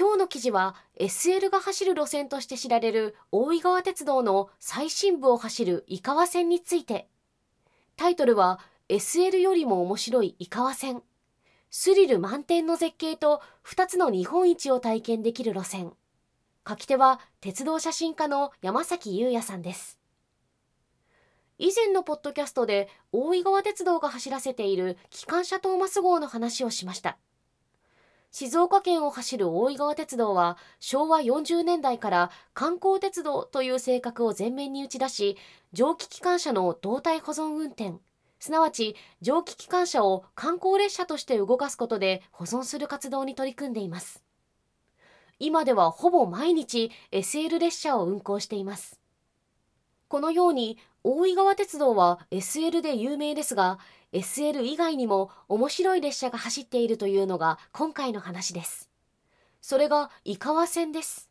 今日の記事は SL が走る路線として知られる大井川鉄道の最深部を走る井川線について。タイトルは SL よりも面白い井川線。スリル満点の絶景と2つの日本一を体験できる路線。書き手は鉄道写真家の山崎優也さんです。以前のポッドキャストで大井川鉄道が走らせている機関車トーマス号の話をしました。静岡県を走る大井川鉄道は昭和40年代から観光鉄道という性格を前面に打ち出し蒸気機関車の動態保存運転。すなわち蒸気機関車を観光列車として動かすことで保存する活動に取り組んでいます。今ではほぼ毎日 SL 列車を運行しています。このように大井川鉄道は SL で有名ですが SL 以外にも面白い列車が走っているというのが今回の話です。それが井川線です。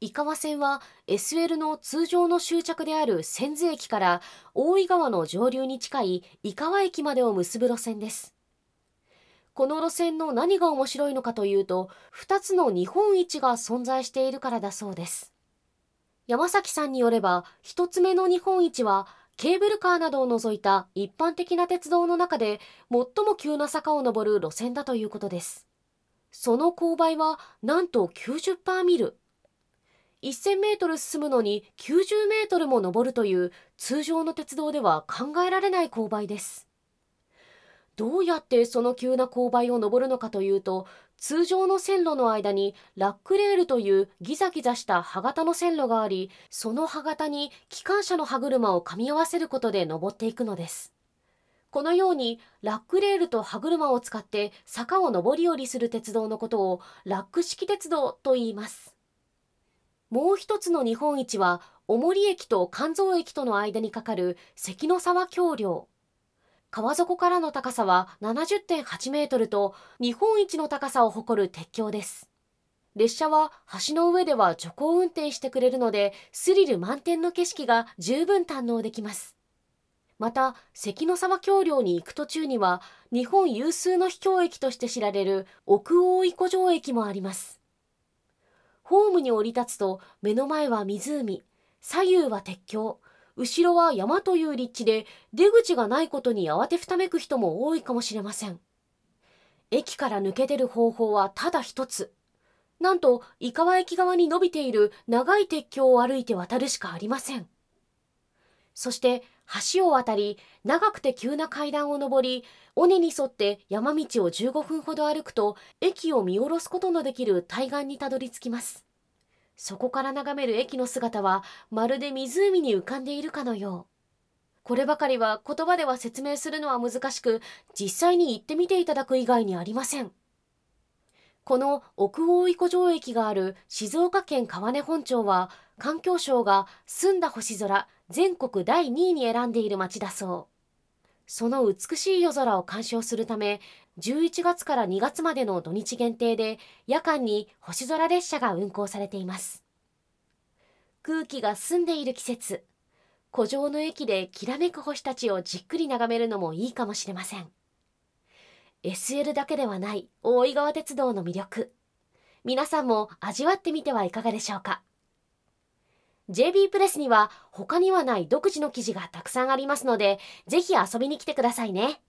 井川線は SL の通常の終着である千頭駅から大井川の上流に近い井川駅までを結ぶ路線です。この路線の何が面白いのかというと2つの日本一が存在しているからだそうです。山崎さんによれば1つ目の日本一はケーブルカーなどを除いた一般的な鉄道の中で最も急な坂を登る路線だということですその勾配はなんと90%ミル1000メートル進むのに90メートルも登るという通常の鉄道では考えられない勾配です。どうやってその急な勾配を登るのかというと、通常の線路の間にラックレールというギザギザした歯型の線路があり、その歯型に機関車の歯車を噛み合わせることで登っていくのです。このようにラックレールと歯車を使って坂を上り下りする鉄道のことをラック式鉄道と言います。もう一つの日本一は、小森駅と関蔵駅との間にかかる関の沢橋梁。川底からの高さは70.8メートルと日本一の高さを誇る鉄橋です。列車は橋の上では徐行運転してくれるのでスリル満点の景色が十分堪能できます。また関の沢橋梁に行く途中には日本有数の秘境駅として知られる奥大井湖上駅もあります。ホームに降り立つと目の前は湖、左右は鉄橋、後ろは山という立地で出口がないことに慌てふためく人も多いかもしれません。駅から抜け出る方法はただ一つ。なんと、井川駅側に伸びている長い鉄橋を歩いて渡るしかありません。そして、橋を渡り、長くて急な階段を上り、尾根に沿って山道を15分ほど歩くと、駅を見下ろすことのできる対岸にたどり着きます。そこから眺める駅の姿は、まるで湖に浮かんでいるかのよう。こればかりは言葉では説明するのは難しく、実際に行ってみていただく以外にありません。この奥大井湖上駅がある静岡県川根本町は、環境省が澄んだ星空全国第2位に選んでいる町だそう。その美しい夜空を鑑賞するため、11月から2月までの土日限定で夜間に星空列車が運行されています。空気が澄んでいる季節、湖上の駅できらめく星たちをじっくり眺めるのもいいかもしれません。SL だけではない大井川鉄道の魅力。皆さんも味わってみてはいかがでしょうか。JB プレスには他にはない独自の記事がたくさんありますので、ぜひ遊びに来てくださいね。